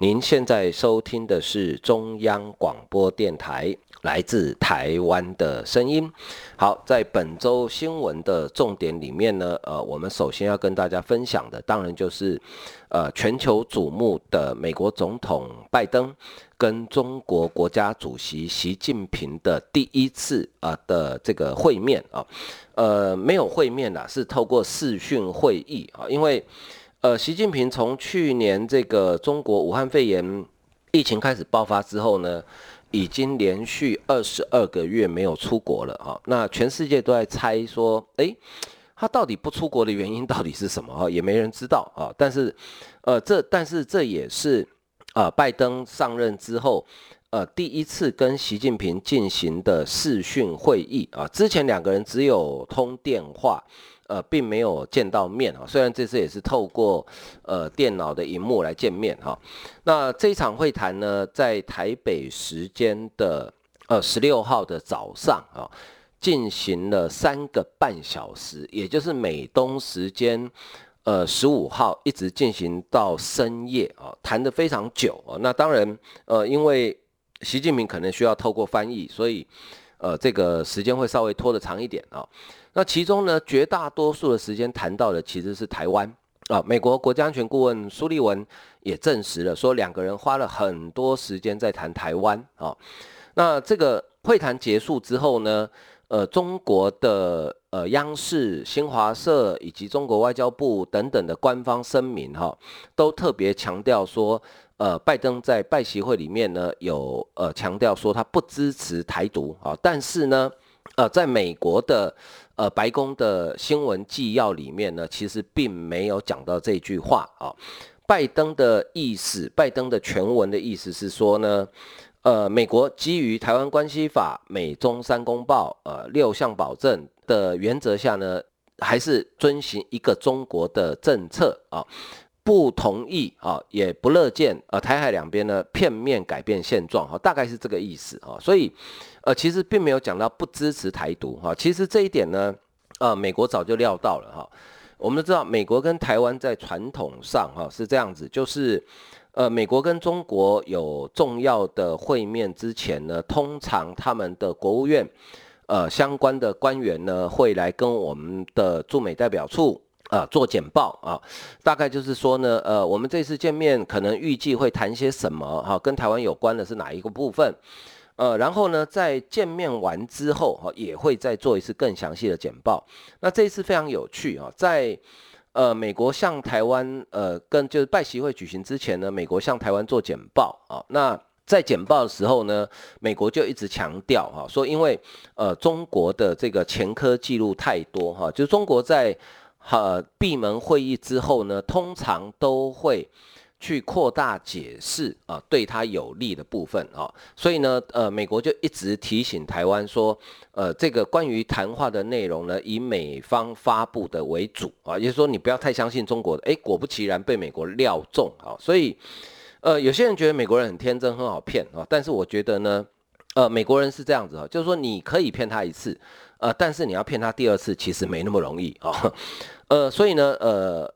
您现在收听的是中央广播电台来自台湾的声音。好，在本周新闻的重点里面呢，呃，我们首先要跟大家分享的，当然就是，呃，全球瞩目的美国总统拜登跟中国国家主席习近平的第一次啊、的这个会面啊，呃，没有会面啦，是透过视讯会议啊，因为。呃，习近平从去年这个中国武汉肺炎疫情开始爆发之后呢，已经连续二十二个月没有出国了哈。那全世界都在猜说，诶，他到底不出国的原因到底是什么哈？也没人知道啊。但是，呃，这但是这也是呃拜登上任之后，呃第一次跟习近平进行的视讯会议啊。之前两个人只有通电话。呃，并没有见到面啊，虽然这次也是透过呃电脑的荧幕来见面哈。那这场会谈呢，在台北时间的呃十六号的早上啊，进行了三个半小时，也就是美东时间呃十五号一直进行到深夜啊，谈得非常久啊。那当然呃，因为习近平可能需要透过翻译，所以呃这个时间会稍微拖得长一点啊。那其中呢，绝大多数的时间谈到的其实是台湾啊。美国国家安全顾问苏利文也证实了，说两个人花了很多时间在谈台湾啊。那这个会谈结束之后呢，呃，中国的呃央视、新华社以及中国外交部等等的官方声明哈，都特别强调说，呃，拜登在拜习会里面呢有呃强调说他不支持台独啊，但是呢，呃，在美国的。呃，白宫的新闻纪要里面呢，其实并没有讲到这句话啊。拜登的意思，拜登的全文的意思是说呢，呃，美国基于《台湾关系法》、美中三公报、呃六项保证的原则下呢，还是遵循一个中国的政策啊，不同意啊，也不乐见呃台海两边呢片面改变现状哈，大概是这个意思啊，所以。呃，其实并没有讲到不支持台独哈，其实这一点呢，呃，美国早就料到了哈。我们都知道，美国跟台湾在传统上哈是这样子，就是呃，美国跟中国有重要的会面之前呢，通常他们的国务院呃相关的官员呢会来跟我们的驻美代表处啊、做简报啊，大概就是说呢，呃，我们这次见面可能预计会谈些什么哈，跟台湾有关的是哪一个部分？呃，然后呢，在见面完之后，哈，也会再做一次更详细的简报。那这一次非常有趣啊，在呃美国向台湾，呃，跟就是拜习会举行之前呢，美国向台湾做简报啊。那在简报的时候呢，美国就一直强调哈，说因为呃中国的这个前科记录太多哈，就中国在呃闭门会议之后呢，通常都会。去扩大解释啊，对他有利的部分啊，所以呢，呃，美国就一直提醒台湾说，呃，这个关于谈话的内容呢，以美方发布的为主啊，也就是说，你不要太相信中国的，诶，果不其然被美国料中啊，所以，呃，有些人觉得美国人很天真，很好骗啊，但是我觉得呢，呃，美国人是这样子啊，就是说你可以骗他一次，呃，但是你要骗他第二次，其实没那么容易啊，呃，所以呢，呃，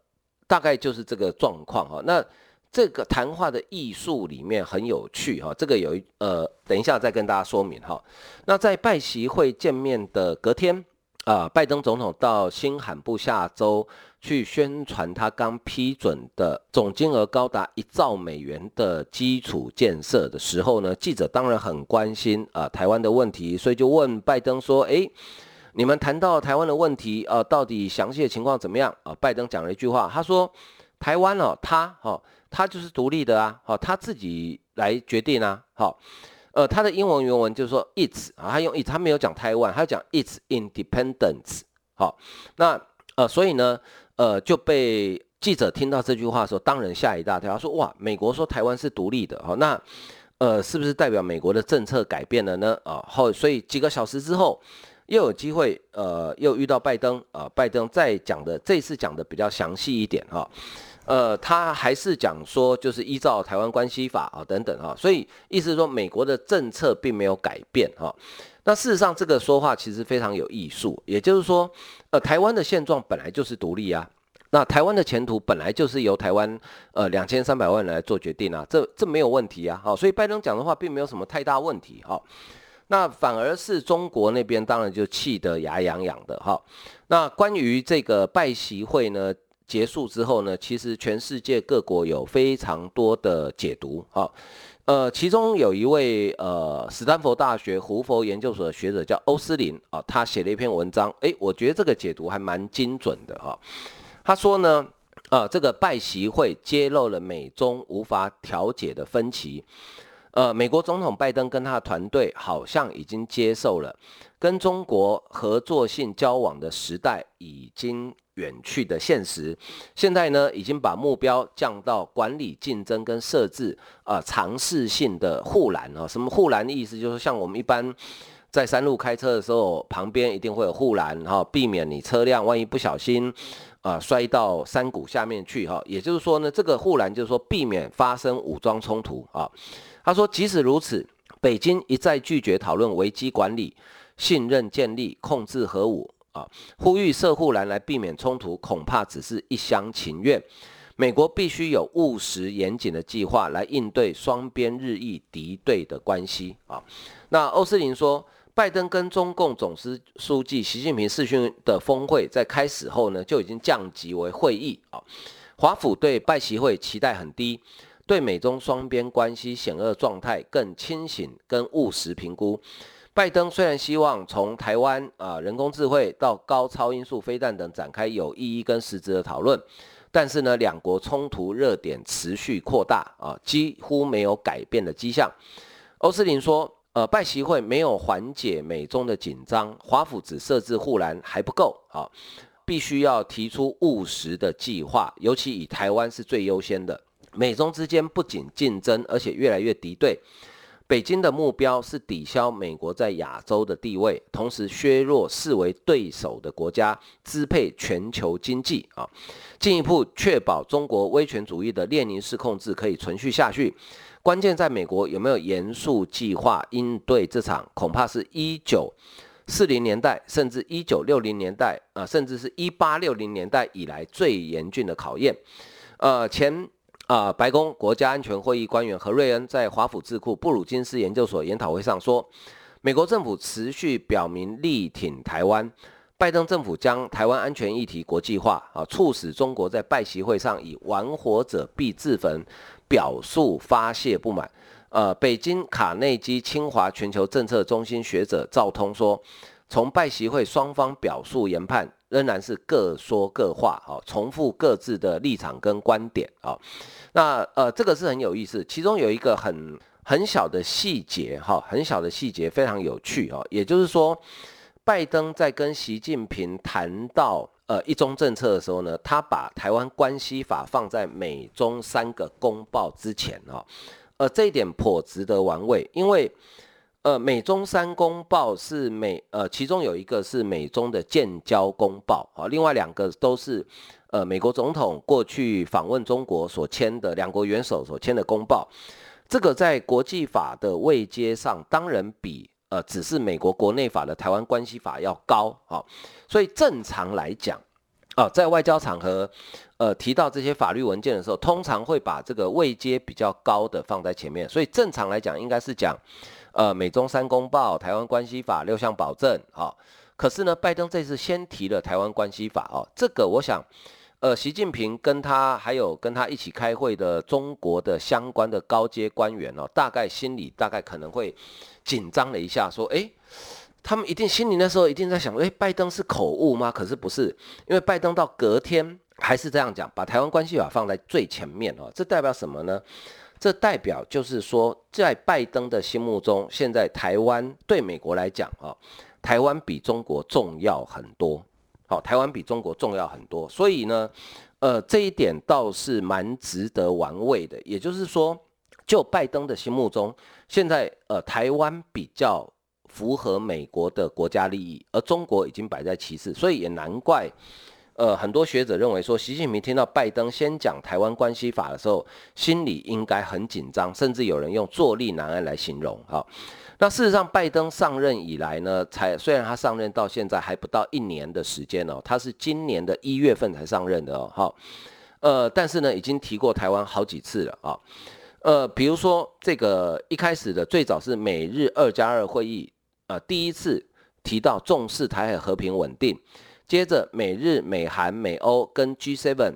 大概就是这个状况哈，那。这个谈话的艺术里面很有趣哈，这个有一呃，等一下再跟大家说明哈。那在拜习会见面的隔天啊，拜登总统到新罕布夏州去宣传他刚批准的总金额高达一兆美元的基础建设的时候呢，记者当然很关心啊台湾的问题，所以就问拜登说：“诶，你们谈到台湾的问题呃，到底详细的情况怎么样？”啊，拜登讲了一句话，他说：“台湾哦，他哦。”他就是独立的啊，好，他自己来决定啊，好，呃，他的英文原文就是说 its 啊，他用 ‘it’，他没有讲台湾，他讲 its independence，好，那呃，所以呢，呃，就被记者听到这句话的时候，当然吓一大跳，他说哇，美国说台湾是独立的，好，那呃，是不是代表美国的政策改变了呢？啊，后所以几个小时之后，又有机会，呃，又遇到拜登，啊，拜登再讲的这次讲的比较详细一点哈，呃，他还是讲说就是依照台湾关系法啊等等啊，所以意思说美国的政策并没有改变哈。那事实上这个说话其实非常有艺术，也就是说，呃，台湾的现状本来就是独立啊。那台湾的前途本来就是由台湾呃两千三百万人来做决定啊，这这没有问题啊，好，所以拜登讲的话并没有什么太大问题哈。那反而是中国那边当然就气得牙痒痒的哈。那关于这个拜习会呢结束之后呢，其实全世界各国有非常多的解读哈。呃，其中有一位呃斯坦福大学胡佛研究所的学者叫欧斯林啊，他写了一篇文章，诶，我觉得这个解读还蛮精准的哈。他说呢，呃，这个拜习会揭露了美中无法调解的分歧。呃，美国总统拜登跟他的团队好像已经接受了跟中国合作性交往的时代已经远去的现实。现在呢，已经把目标降到管理竞争跟设置呃尝试性的护栏啊。什么护栏的意思？就是像我们一般。在山路开车的时候，旁边一定会有护栏哈，避免你车辆万一不小心啊、摔到山谷下面去哈。也就是说呢，这个护栏就是说避免发生武装冲突啊。他说，即使如此，北京一再拒绝讨论危机管理、信任建立、控制核武啊，呼吁设护栏来避免冲突，恐怕只是一厢情愿。美国必须有务实严谨的计划来应对双边日益敌对的关系啊。那欧斯林说。拜登跟中共总书书记习近平视讯的峰会在开始后呢，就已经降级为会议啊。华府对拜习会期待很低，对美中双边关系险恶状态更清醒跟务实评估。拜登虽然希望从台湾啊人工智慧到高超音速飞弹等展开有意义跟实质的讨论，但是呢，两国冲突热点持续扩大啊，几乎没有改变的迹象。欧斯林说。呃，拜习会没有缓解美中的紧张，华府只设置护栏还不够啊，必须要提出务实的计划，尤其以台湾是最优先的。美中之间不仅竞争，而且越来越敌对。北京的目标是抵消美国在亚洲的地位，同时削弱视为对手的国家，支配全球经济啊，进一步确保中国威权主义的列宁式控制可以存续下去。关键在美国有没有严肃计划应对这场恐怕是一九四零年代甚至一九六零年代啊，甚至是一八六零年代以来最严峻的考验。呃，前啊白宫国家安全会议官员何瑞恩在华府智库布鲁金斯研究所研讨会上说，美国政府持续表明力挺台湾，拜登政府将台湾安全议题国际化啊，促使中国在拜习会上以玩火者必自焚。表述发泄不满，呃，北京卡内基清华全球政策中心学者赵通说，从拜习会双方表述研判，仍然是各说各话，啊，重复各自的立场跟观点，啊，那呃，这个是很有意思，其中有一个很很小的细节，哈，很小的细节非常有趣，啊，也就是说，拜登在跟习近平谈到。呃，一中政策的时候呢，他把台湾关系法放在美中三个公报之前啊，呃，这一点颇值得玩味，因为呃，美中三公报是美呃，其中有一个是美中的建交公报啊，另外两个都是呃美国总统过去访问中国所签的两国元首所签的公报，这个在国际法的位阶上，当然比。呃，只是美国国内法的台湾关系法要高啊，所以正常来讲，啊，在外交场合，呃，提到这些法律文件的时候，通常会把这个位阶比较高的放在前面，所以正常来讲，应该是讲，呃，美中三公报、台湾关系法六项保证啊。可是呢，拜登这次先提了台湾关系法哦，这个我想。呃，习近平跟他还有跟他一起开会的中国的相关的高阶官员哦，大概心里大概可能会紧张了一下，说，诶，他们一定心里那时候一定在想，诶，拜登是口误吗？可是不是，因为拜登到隔天还是这样讲，把台湾关系法放在最前面哦，这代表什么呢？这代表就是说，在拜登的心目中，现在台湾对美国来讲啊，台湾比中国重要很多。好，台湾比中国重要很多，所以呢，呃，这一点倒是蛮值得玩味的。也就是说，就拜登的心目中，现在呃台湾比较符合美国的国家利益，而中国已经摆在其次，所以也难怪。呃，很多学者认为说，习近平听到拜登先讲台湾关系法的时候，心里应该很紧张，甚至有人用坐立难安来形容。哈，那事实上，拜登上任以来呢，才虽然他上任到现在还不到一年的时间哦，他是今年的一月份才上任的哦。哈，呃，但是呢，已经提过台湾好几次了啊。呃，比如说这个一开始的最早是美日二加二会议，呃，第一次提到重视台海和平稳定。接着，美日、美韩、美欧跟 G7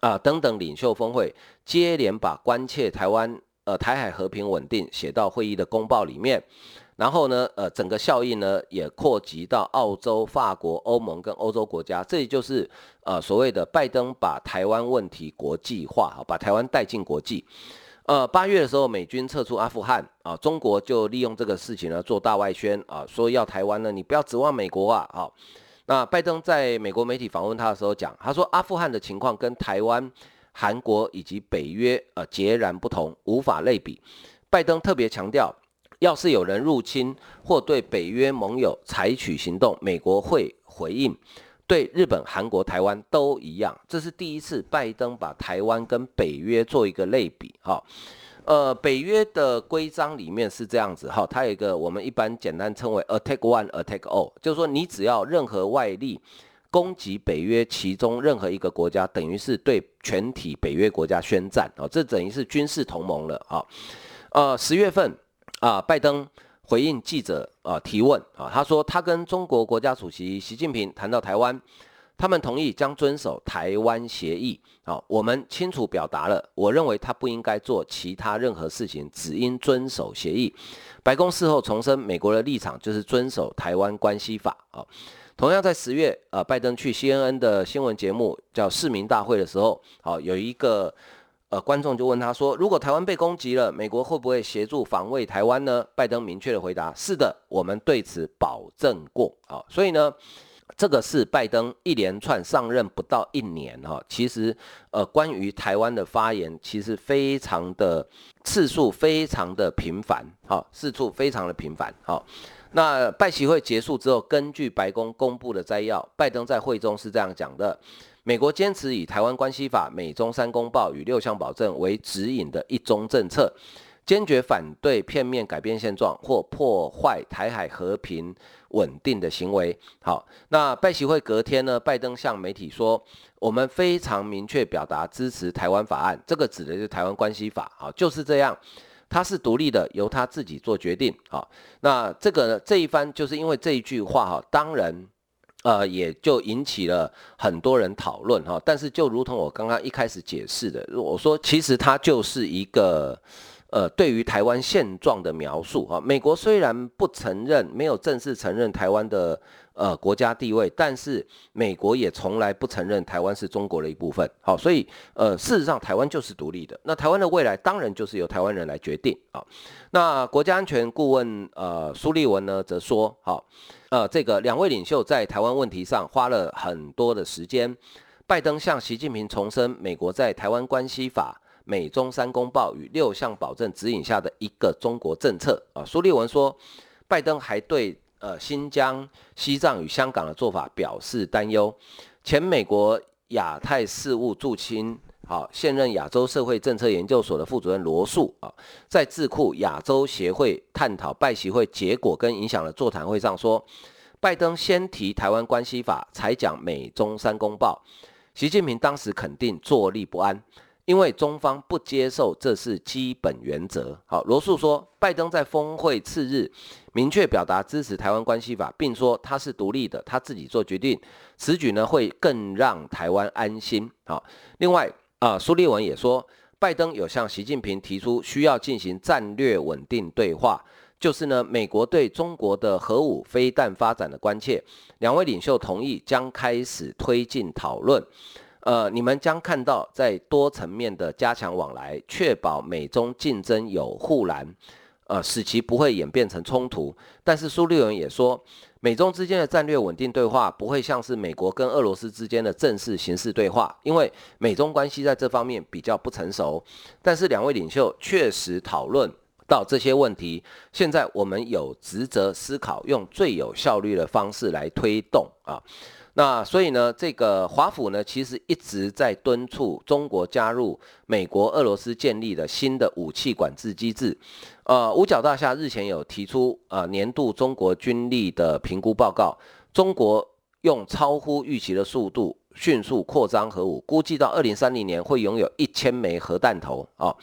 啊等等领袖峰会，接连把关切台湾呃台海和平稳定写到会议的公报里面。然后呢，呃，整个效应呢也扩及到澳洲、法国、欧盟跟欧洲国家。这就是呃所谓的拜登把台湾问题国际化，把台湾带进国际。呃，八月的时候，美军撤出阿富汗啊，中国就利用这个事情呢做大外宣啊，说要台湾呢，你不要指望美国啊，好。那拜登在美国媒体访问他的时候讲，他说阿富汗的情况跟台湾、韩国以及北约呃截然不同，无法类比。拜登特别强调，要是有人入侵或对北约盟友采取行动，美国会回应。对日本、韩国、台湾都一样，这是第一次拜登把台湾跟北约做一个类比，哈。呃，北约的规章里面是这样子哈，它有一个我们一般简单称为 attack one, attack all，就是说你只要任何外力攻击北约其中任何一个国家，等于是对全体北约国家宣战啊，这等于是军事同盟了啊。呃，十月份啊，拜登回应记者啊提问啊，他说他跟中国国家主席习近平谈到台湾。他们同意将遵守台湾协议。好，我们清楚表达了，我认为他不应该做其他任何事情，只应遵守协议。白宫事后重申，美国的立场就是遵守台湾关系法。啊，同样在十月，呃，拜登去 CNN 的新闻节目叫《市民大会》的时候，好，有一个呃观众就问他说，如果台湾被攻击了，美国会不会协助防卫台湾呢？拜登明确的回答，是的，我们对此保证过。好，所以呢。这个是拜登一连串上任不到一年哈，其实呃关于台湾的发言其实非常的次数非常的频繁哈，次数非常的频繁哈。那拜习会结束之后，根据白宫公布的摘要，拜登在会中是这样讲的：美国坚持以台湾关系法、美中三公报与六项保证为指引的一中政策。坚决反对片面改变现状或破坏台海和平稳定的行为。好，那拜习会隔天呢，拜登向媒体说，我们非常明确表达支持台湾法案，这个指的是台湾关系法。好，就是这样，他是独立的，由他自己做决定。好，那这个，这一番就是因为这一句话哈，当然，呃，也就引起了很多人讨论哈。但是就如同我刚刚一开始解释的，我说其实他就是一个。呃，对于台湾现状的描述啊，美国虽然不承认，没有正式承认台湾的呃国家地位，但是美国也从来不承认台湾是中国的一部分。好，所以呃，事实上台湾就是独立的。那台湾的未来当然就是由台湾人来决定啊。那国家安全顾问呃苏立文呢则说，好，呃，这个两位领袖在台湾问题上花了很多的时间。拜登向习近平重申美国在台湾关系法。美中三公报与六项保证指引下的一个中国政策啊，苏立文说，拜登还对呃新疆、西藏与香港的做法表示担忧。前美国亚太事务驻青，好，现任亚洲社会政策研究所的副主任罗素啊，在智库亚洲协会探讨拜习会结果跟影响的座谈会上说，拜登先提台湾关系法，才讲美中三公报。习近平当时肯定坐立不安。因为中方不接受，这是基本原则。好，罗素说，拜登在峰会次日明确表达支持台湾关系法，并说他是独立的，他自己做决定。此举呢，会更让台湾安心。好，另外啊，苏立文也说，拜登有向习近平提出需要进行战略稳定对话，就是呢，美国对中国的核武飞弹发展的关切。两位领袖同意将开始推进讨论。呃，你们将看到在多层面的加强往来，确保美中竞争有护栏。呃，使其不会演变成冲突。但是苏立文也说，美中之间的战略稳定对话不会像是美国跟俄罗斯之间的正式形式对话，因为美中关系在这方面比较不成熟。但是两位领袖确实讨论到这些问题。现在我们有职责思考，用最有效率的方式来推动啊。那所以呢，这个华府呢，其实一直在敦促中国加入美国、俄罗斯建立的新的武器管制机制。呃，五角大厦日前有提出呃年度中国军力的评估报告，中国用超乎预期的速度迅速扩张核武，估计到二零三零年会拥有一千枚核弹头啊、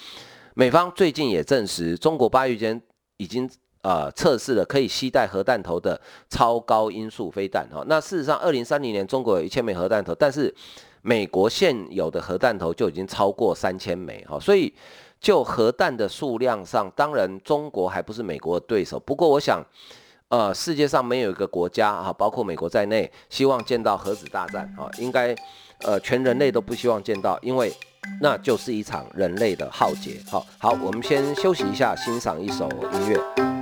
美方最近也证实，中国八月间已经。呃，测试了可以携带核弹头的超高音速飞弹哈。那事实上，二零三零年中国有一千枚核弹头，但是美国现有的核弹头就已经超过三千枚哈。所以就核弹的数量上，当然中国还不是美国的对手。不过我想，呃，世界上没有一个国家哈，包括美国在内，希望见到核子大战啊。应该呃，全人类都不希望见到，因为那就是一场人类的浩劫。好，好，我们先休息一下，欣赏一首音乐。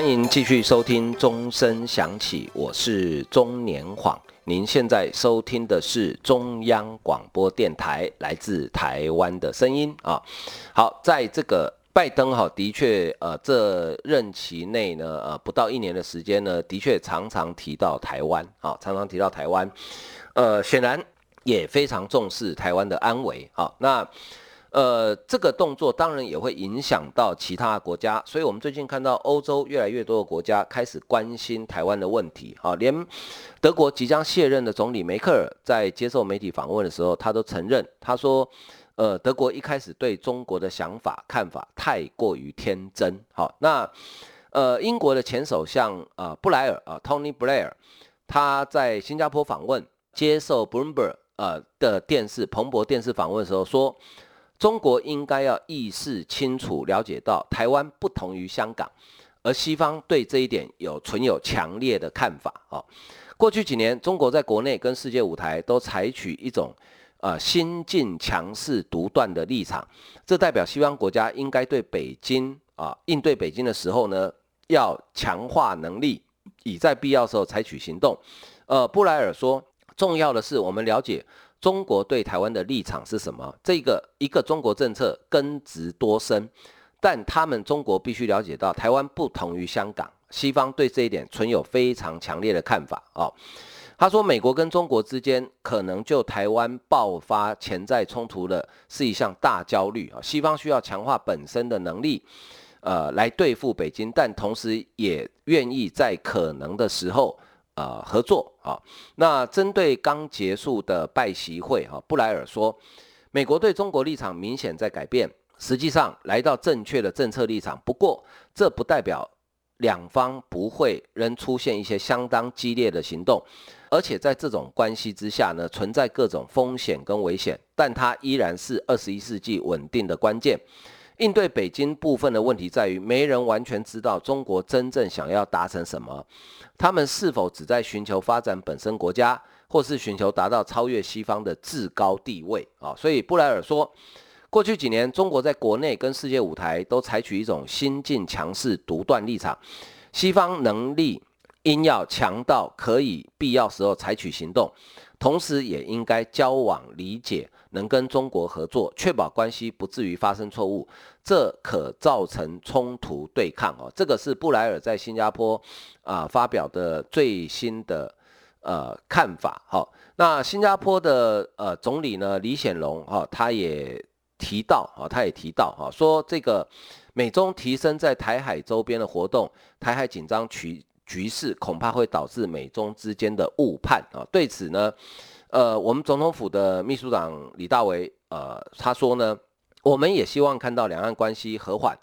欢迎继续收听钟声响起，我是钟年晃。您现在收听的是中央广播电台来自台湾的声音啊。好，在这个拜登哈，的确呃，这任期内呢，呃，不到一年的时间呢，的确常常提到台湾啊，常常提到台湾，呃，显然也非常重视台湾的安危啊。那呃，这个动作当然也会影响到其他国家，所以我们最近看到欧洲越来越多的国家开始关心台湾的问题。啊，连德国即将卸任的总理梅克尔在接受媒体访问的时候，他都承认，他说，呃，德国一开始对中国的想法看法太过于天真。好，那呃，英国的前首相啊、呃、布莱尔啊 Tony Blair，他在新加坡访问，接受 Bloomberg 呃的电视彭博电视访问的时候说。中国应该要意识清楚，了解到台湾不同于香港，而西方对这一点有存有强烈的看法啊。过去几年，中国在国内跟世界舞台都采取一种呃新进强势独断的立场，这代表西方国家应该对北京啊应对北京的时候呢，要强化能力，以在必要时候采取行动。呃，布莱尔说，重要的是我们了解。中国对台湾的立场是什么？这个一个中国政策根植多深，但他们中国必须了解到，台湾不同于香港，西方对这一点存有非常强烈的看法啊、哦。他说，美国跟中国之间可能就台湾爆发潜在冲突的是一项大焦虑啊。西方需要强化本身的能力，呃，来对付北京，但同时也愿意在可能的时候。呃，合作啊。那针对刚结束的拜习会哈，布莱尔说，美国对中国立场明显在改变，实际上来到正确的政策立场。不过，这不代表两方不会仍出现一些相当激烈的行动，而且在这种关系之下呢，存在各种风险跟危险，但它依然是二十一世纪稳定的关键。应对北京部分的问题在于，没人完全知道中国真正想要达成什么。他们是否只在寻求发展本身国家，或是寻求达到超越西方的至高地位啊？所以布莱尔说，过去几年中国在国内跟世界舞台都采取一种新进强势独断立场，西方能力应要强到可以必要时候采取行动，同时也应该交往理解，能跟中国合作，确保关系不至于发生错误。这可造成冲突对抗哦，这个是布莱尔在新加坡啊、发表的最新的呃看法。好，那新加坡的呃总理呢李显龙哈，他也提到啊，他也提到哈，说这个美中提升在台海周边的活动，台海紧张局局势恐怕会导致美中之间的误判啊。对此呢，呃，我们总统府的秘书长李大为呃他说呢，我们也希望看到两岸关系和缓。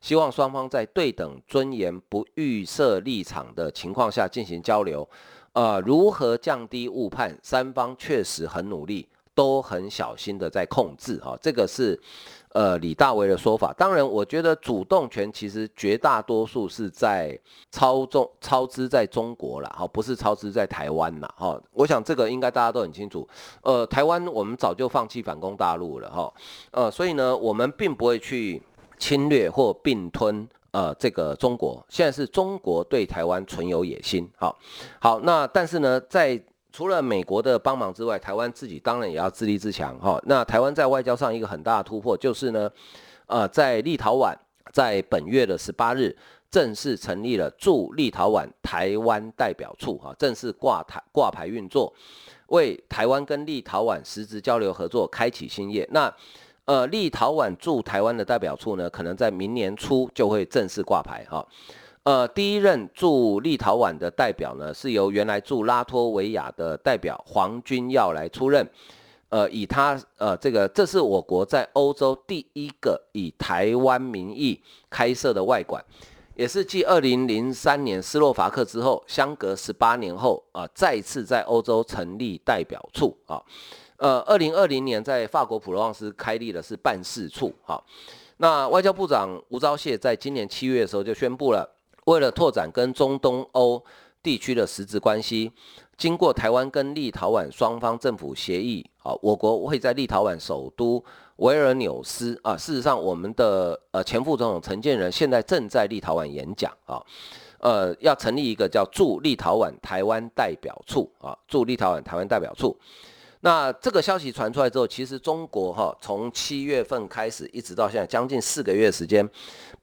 希望双方在对等、尊严、不预设立场的情况下进行交流。呃，如何降低误判？三方确实很努力，都很小心的在控制。哈、这个是呃李大为的说法。当然，我觉得主动权其实绝大多数是在操纵、操之在中国了，哈、不是操之在台湾了。哈、我想这个应该大家都很清楚。呃，台湾我们早就放弃反攻大陆了。哈、呃，所以呢，我们并不会去。侵略或并吞，呃，这个中国现在是中国对台湾存有野心。好，好，那但是呢，在除了美国的帮忙之外，台湾自己当然也要自立自强。哈，那台湾在外交上一个很大的突破就是呢，呃，在立陶宛在本月的十八日正式成立了驻立陶宛台湾代表处，哈，正式挂台挂牌运作，为台湾跟立陶宛实质交流合作开启新页。那呃，立陶宛驻台湾的代表处呢，可能在明年初就会正式挂牌哈。呃，第一任驻立陶宛的代表呢，是由原来驻拉脱维亚的代表黄君耀来出任。呃，以他呃这个，这是我国在欧洲第一个以台湾名义开设的外馆，也是继二零零三年斯洛伐克之后，相隔十八年后啊，呃，再次在欧洲成立代表处啊。呃，二零二零年在法国普罗旺斯开立的是办事处。啊，那外交部长吴钊燮在今年七月的时候就宣布了，为了拓展跟中东欧地区的实质关系，经过台湾跟立陶宛双方政府协议，啊，我国会在立陶宛首都维尔纽斯啊，事实上我们的呃前副总统陈建仁现在正在立陶宛演讲啊，呃，要成立一个叫驻立陶宛台湾代表处啊，驻立陶宛台湾代表处。那这个消息传出来之后，其实中国哈从七月份开始一直到现在将近四个月时间，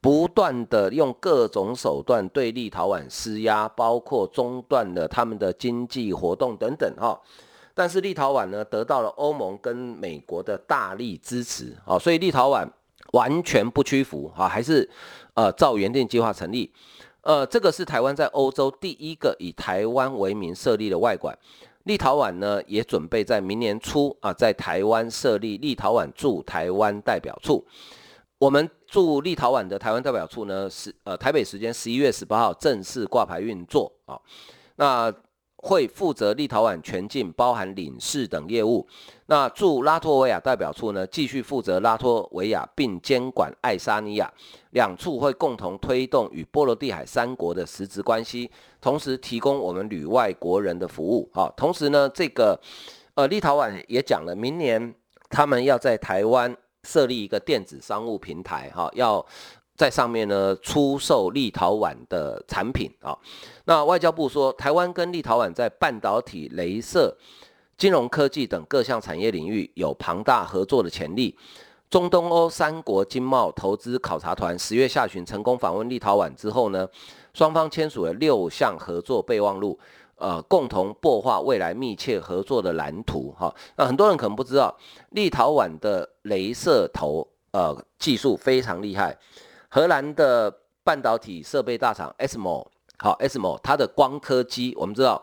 不断的用各种手段对立陶宛施压，包括中断了他们的经济活动等等哈。但是立陶宛呢得到了欧盟跟美国的大力支持啊，所以立陶宛完全不屈服哈，还是呃照原定计划成立。呃，这个是台湾在欧洲第一个以台湾为名设立的外馆。立陶宛呢，也准备在明年初啊，在台湾设立立陶宛驻台湾代表处。我们驻立陶宛的台湾代表处呢，是呃台北时间十一月十八号正式挂牌运作啊。那会负责立陶宛全境，包含领事等业务。那驻拉脱维亚代表处呢，继续负责拉脱维亚，并监管爱沙尼亚。两处会共同推动与波罗的海三国的实质关系，同时提供我们旅外国人的服务。好，同时呢，这个呃，立陶宛也讲了，明年他们要在台湾设立一个电子商务平台，哈，要。在上面呢，出售立陶宛的产品啊。那外交部说，台湾跟立陶宛在半导体、镭射、金融科技等各项产业领域有庞大合作的潜力。中东欧三国经贸投资考察团十月下旬成功访问立陶宛之后呢，双方签署了六项合作备忘录，呃，共同擘画未来密切合作的蓝图。哈，那很多人可能不知道，立陶宛的镭射头呃技术非常厉害。荷兰的半导体设备大厂 ASML，好 ASML，它的光刻机，我们知道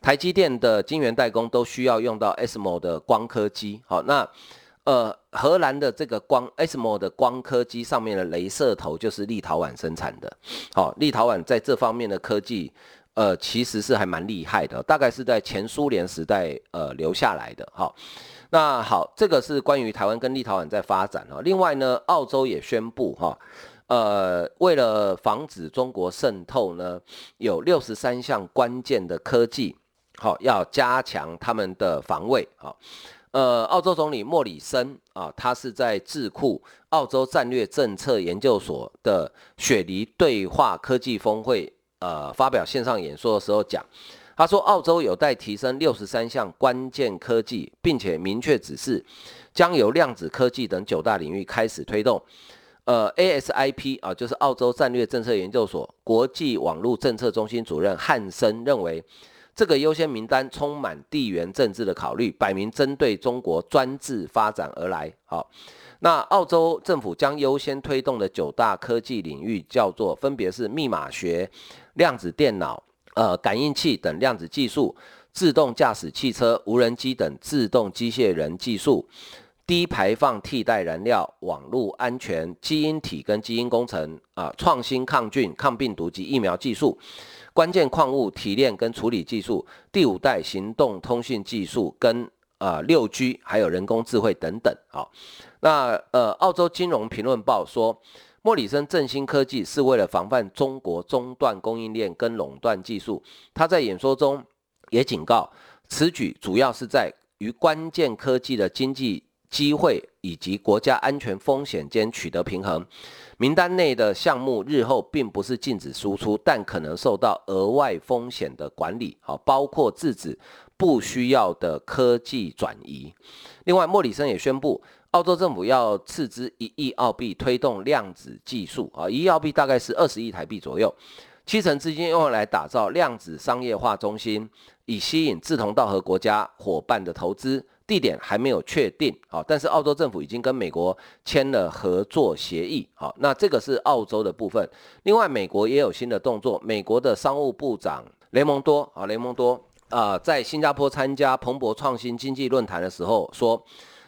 台积电的晶圆代工都需要用到 ASML 的光刻机，好，那呃荷兰的这个光 ASML 的光刻机上面的镭射头就是立陶宛生产的，好，立陶宛在这方面的科技，呃其实是还蛮厉害的，大概是在前苏联时代呃留下来的，好，那好，这个是关于台湾跟立陶宛在发展啊，另外呢，澳洲也宣布哈。呃，为了防止中国渗透呢，有六十三项关键的科技，好，要加强他们的防卫。好，呃，澳洲总理莫里森啊，他是在智库澳洲战略政策研究所的雪梨对话科技峰会，呃，发表线上演说的时候讲，他说，澳洲有待提升六十三项关键科技，并且明确指示，将由量子科技等九大领域开始推动。呃，ASIP 啊，就是澳洲战略政策研究所国际网络政策中心主任汉森认为，这个优先名单充满地缘政治的考虑，摆明针对中国专制发展而来。好，那澳洲政府将优先推动的九大科技领域叫做，分别是密码学、量子电脑、呃感应器等量子技术、自动驾驶汽车、无人机等自动机械人技术、低排放替代燃料、网络安全、基因体跟基因工程啊、创新抗菌、抗病毒及疫苗技术。关键矿物提炼跟处理技术，第五代行动通讯技术跟啊六 G，还有人工智慧等等。好，那呃，澳洲金融评论报说，莫里森振兴科技是为了防范中国中断供应链跟垄断技术。他在演说中也警告，此举主要是在于关键科技的经济机会以及国家安全风险间取得平衡。名单内的项目日后并不是禁止输出，但可能受到额外风险的管理，好，包括制止不需要的科技转移。另外，莫里森也宣布，澳洲政府要斥资一亿澳币推动量子技术，啊，一亿澳币大概是二十亿台币左右，七成资金用来打造量子商业化中心，以吸引志同道合国家伙伴的投资。地点还没有确定，好，但是澳洲政府已经跟美国签了合作协议，好，那这个是澳洲的部分。另外，美国也有新的动作，美国的商务部长雷蒙多啊，雷蒙多啊，在新加坡参加彭博创新经济论坛的时候说，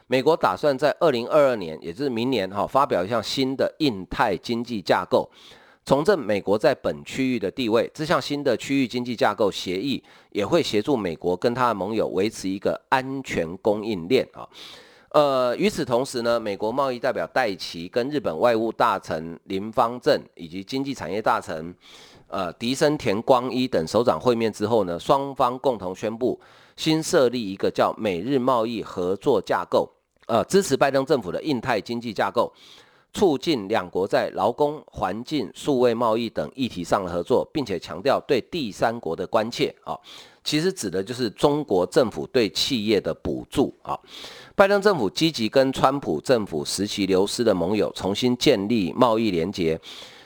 美国打算在二零二二年，也就是明年，哈，发表一项新的印太经济架构。重振美国在本区域的地位，这项新的区域经济架构协议也会协助美国跟他的盟友维持一个安全供应链啊。呃，与此同时呢，美国贸易代表戴琪跟日本外务大臣林芳正以及经济产业大臣呃迪生田光一等首长会面之后呢，双方共同宣布新设立一个叫美日贸易合作架构，呃，支持拜登政府的印太经济架构。促进两国在劳工、环境、数位贸易等议题上的合作，并且强调对第三国的关切啊，其实指的就是中国政府对企业的补助啊。拜登政府积极跟川普政府时期流失的盟友重新建立贸易连结，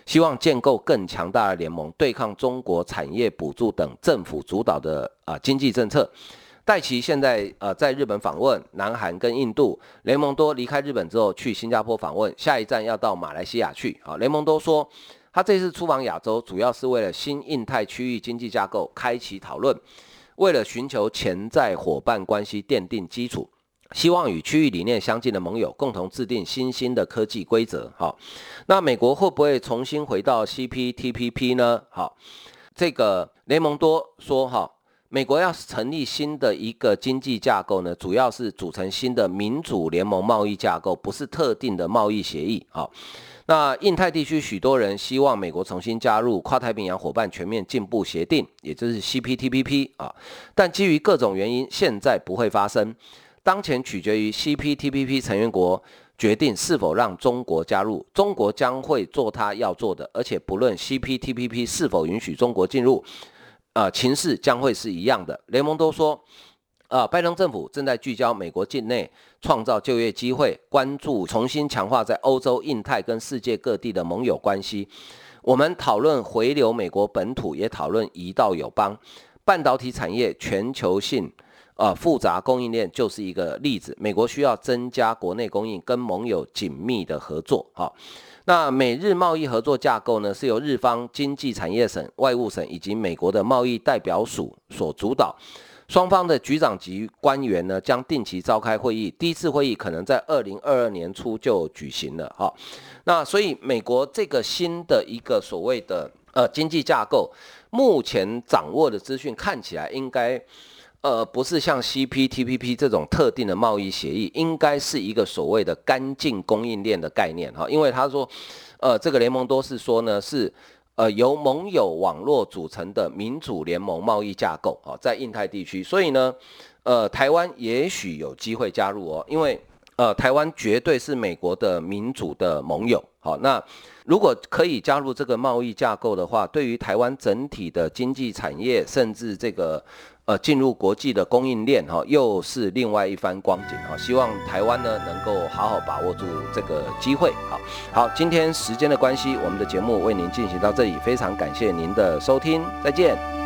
希望建构更强大的联盟，对抗中国产业补助等政府主导的啊经济政策。戴琪现在呃在日本访问，南韩跟印度。雷蒙多离开日本之后去新加坡访问，下一站要到马来西亚去。好，雷蒙多说，他这次出访亚洲，主要是为了新印太区域经济架构开启讨论，为了寻求潜在伙伴关系奠定基础，希望与区域理念相近的盟友共同制定新兴的科技规则。好，那美国会不会重新回到 CPTPP 呢？好，这个雷蒙多说哈。美国要成立新的一个经济架构呢，主要是组成新的民主联盟贸易架构，不是特定的贸易协议。好，那印太地区许多人希望美国重新加入跨太平洋伙伴全面进步协定，也就是 CPTPP 啊，但基于各种原因，现在不会发生。当前取决于 CPTPP 成员国决定是否让中国加入，中国将会做他要做的，而且不论 CPTPP 是否允许中国进入。啊、情势将会是一样的。雷蒙多说，啊、拜登政府正在聚焦美国境内创造就业机会，关注重新强化在欧洲、印太跟世界各地的盟友关系。我们讨论回流美国本土，也讨论移到友邦。半导体产业全球性啊、复杂供应链就是一个例子。美国需要增加国内供应，跟盟友紧密的合作。哈。那美日贸易合作架构呢，是由日方经济产业省、外务省以及美国的贸易代表署所主导。双方的局长级官员呢，将定期召开会议。第一次会议可能在二零二二年初就举行了。哈，那所以美国这个新的一个所谓的呃经济架构，目前掌握的资讯看起来应该。呃，不是像 CPTPP 这种特定的贸易协议，应该是一个所谓的干净供应链的概念哈。因为他说，呃，这个联盟多是说呢，是呃由盟友网络组成的民主联盟贸易架构啊，在印太地区，所以呢，呃，台湾也许有机会加入哦，因为呃，台湾绝对是美国的民主的盟友。好，那如果可以加入这个贸易架构的话，对于台湾整体的经济产业，甚至这个。呃，进入国际的供应链哈，又是另外一番光景哈。希望台湾呢能够好好把握住这个机会。好，好，今天时间的关系，我们的节目为您进行到这里，非常感谢您的收听，再见。